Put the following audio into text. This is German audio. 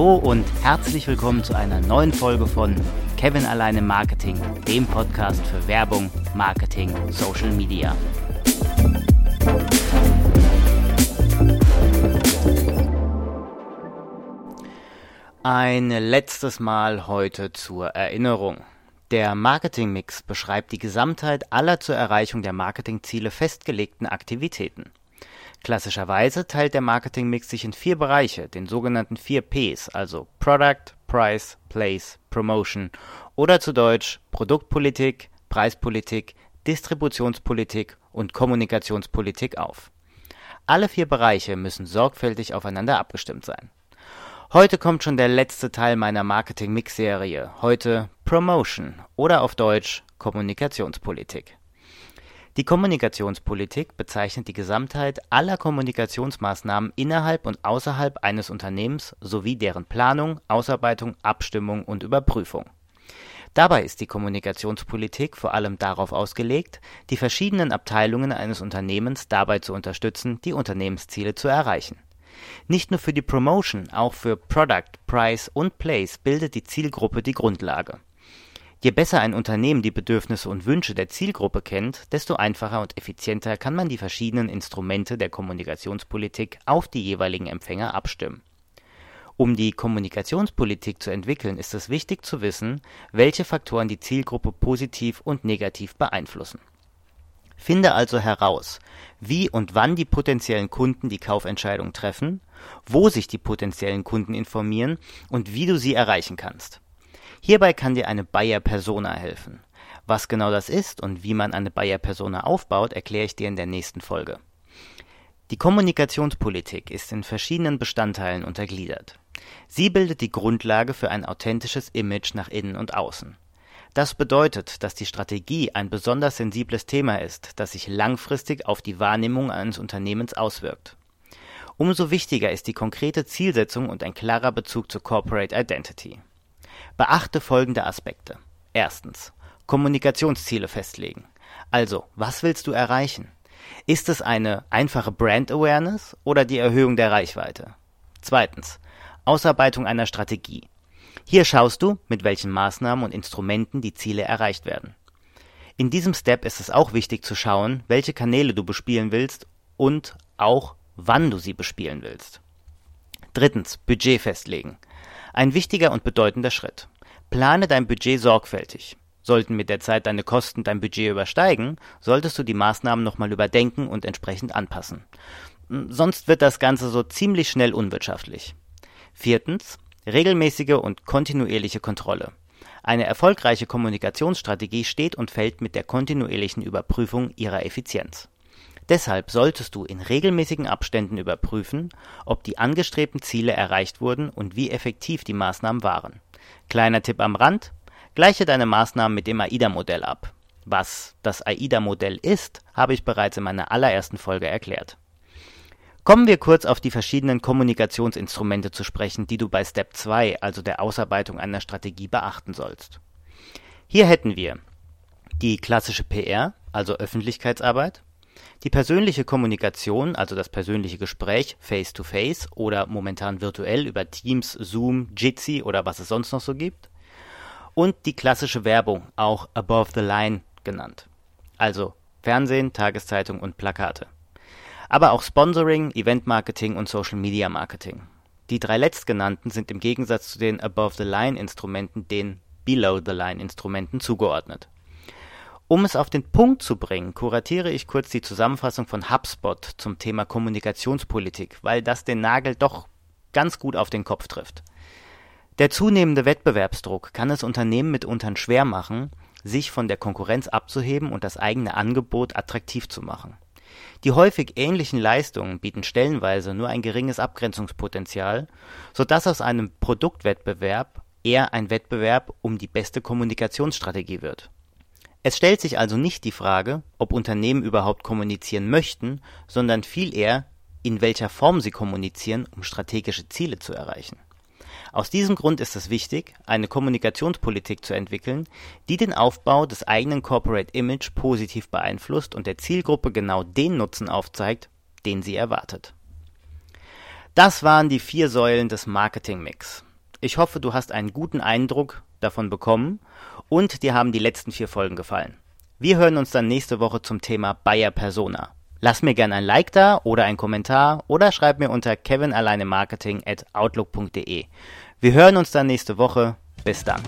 Hallo und herzlich willkommen zu einer neuen Folge von Kevin alleine Marketing, dem Podcast für Werbung, Marketing, Social Media. Ein letztes Mal heute zur Erinnerung. Der Marketingmix beschreibt die Gesamtheit aller zur Erreichung der Marketingziele festgelegten Aktivitäten. Klassischerweise teilt der Marketingmix sich in vier Bereiche, den sogenannten vier Ps, also Product, Price, Place, Promotion oder zu Deutsch Produktpolitik, Preispolitik, Distributionspolitik und Kommunikationspolitik auf. Alle vier Bereiche müssen sorgfältig aufeinander abgestimmt sein. Heute kommt schon der letzte Teil meiner Marketing-Mix-Serie, heute Promotion oder auf Deutsch Kommunikationspolitik. Die Kommunikationspolitik bezeichnet die Gesamtheit aller Kommunikationsmaßnahmen innerhalb und außerhalb eines Unternehmens sowie deren Planung, Ausarbeitung, Abstimmung und Überprüfung. Dabei ist die Kommunikationspolitik vor allem darauf ausgelegt, die verschiedenen Abteilungen eines Unternehmens dabei zu unterstützen, die Unternehmensziele zu erreichen. Nicht nur für die Promotion, auch für Product, Price und Place bildet die Zielgruppe die Grundlage Je besser ein Unternehmen die Bedürfnisse und Wünsche der Zielgruppe kennt, desto einfacher und effizienter kann man die verschiedenen Instrumente der Kommunikationspolitik auf die jeweiligen Empfänger abstimmen. Um die Kommunikationspolitik zu entwickeln, ist es wichtig zu wissen, welche Faktoren die Zielgruppe positiv und negativ beeinflussen. Finde also heraus, wie und wann die potenziellen Kunden die Kaufentscheidung treffen, wo sich die potenziellen Kunden informieren und wie du sie erreichen kannst Hierbei kann dir eine Buyer-Persona helfen. Was genau das ist und wie man eine Buyer-Persona aufbaut, erkläre ich dir in der nächsten Folge. Die Kommunikationspolitik ist in verschiedenen Bestandteilen untergliedert. Sie bildet die Grundlage für ein authentisches Image nach innen und außen. Das bedeutet, dass die Strategie ein besonders sensibles Thema ist, das sich langfristig auf die Wahrnehmung eines Unternehmens auswirkt. Umso wichtiger ist die konkrete Zielsetzung und ein klarer Bezug zur Corporate Identity. Beachte folgende Aspekte. Erstens. Kommunikationsziele festlegen. Also, was willst du erreichen? Ist es eine einfache Brand Awareness oder die Erhöhung der Reichweite? Zweitens. Ausarbeitung einer Strategie. Hier schaust du, mit welchen Maßnahmen und Instrumenten die Ziele erreicht werden. In diesem Step ist es auch wichtig zu schauen, welche Kanäle du bespielen willst und auch wann du sie bespielen willst. Drittens. Budget festlegen. Ein wichtiger und bedeutender Schritt. Plane dein Budget sorgfältig. Sollten mit der Zeit deine Kosten dein Budget übersteigen, solltest du die Maßnahmen nochmal überdenken und entsprechend anpassen. Hm, sonst wird das Ganze so ziemlich schnell unwirtschaftlich. Viertens. Regelmäßige und kontinuierliche Kontrolle. Eine erfolgreiche Kommunikationsstrategie steht und fällt mit der kontinuierlichen Überprüfung ihrer Effizienz. Deshalb solltest du in regelmäßigen Abständen überprüfen, ob die angestrebten Ziele erreicht wurden und wie effektiv die Maßnahmen waren. Kleiner Tipp am Rand: Gleiche deine Maßnahmen mit dem AIDA-Modell ab. Was das AIDA-Modell ist, habe ich bereits in meiner allerersten Folge erklärt. Kommen wir kurz auf die verschiedenen Kommunikationsinstrumente zu sprechen, die du bei Step 2, also der Ausarbeitung einer Strategie, beachten sollst. Hier hätten wir die klassische PR, also Öffentlichkeitsarbeit, die persönliche Kommunikation, also das persönliche Gespräch face to face oder momentan virtuell über Teams, Zoom, Jitsi oder was es sonst noch so gibt. Und die klassische Werbung, auch above the line genannt. Also Fernsehen, Tageszeitung und Plakate. Aber auch Sponsoring, Eventmarketing und Social Media Marketing. Die drei letztgenannten sind im Gegensatz zu den above the line Instrumenten den below the line Instrumenten zugeordnet. Um es auf den Punkt zu bringen, kuratiere ich kurz die Zusammenfassung von HubSpot zum Thema Kommunikationspolitik, weil das den Nagel doch ganz gut auf den Kopf trifft. Der zunehmende Wettbewerbsdruck kann es Unternehmen mitunter schwer machen, sich von der Konkurrenz abzuheben und das eigene Angebot attraktiv zu machen. Die häufig ähnlichen Leistungen bieten stellenweise nur ein geringes Abgrenzungspotenzial, sodass aus einem Produktwettbewerb eher ein Wettbewerb um die beste Kommunikationsstrategie wird. Es stellt sich also nicht die Frage, ob Unternehmen überhaupt kommunizieren möchten, sondern viel eher, in welcher Form sie kommunizieren, um strategische Ziele zu erreichen. Aus diesem Grund ist es wichtig, eine Kommunikationspolitik zu entwickeln, die den Aufbau des eigenen Corporate Image positiv beeinflusst und der Zielgruppe genau den Nutzen aufzeigt, den sie erwartet. Das waren die vier Säulen des Marketing Mix. Ich hoffe, du hast einen guten Eindruck davon bekommen und dir haben die letzten vier Folgen gefallen. Wir hören uns dann nächste Woche zum Thema Bayer Persona. Lass mir gerne ein Like da oder einen Kommentar oder schreib mir unter kevinalleinemarketing at outlook.de. Wir hören uns dann nächste Woche. Bis dann.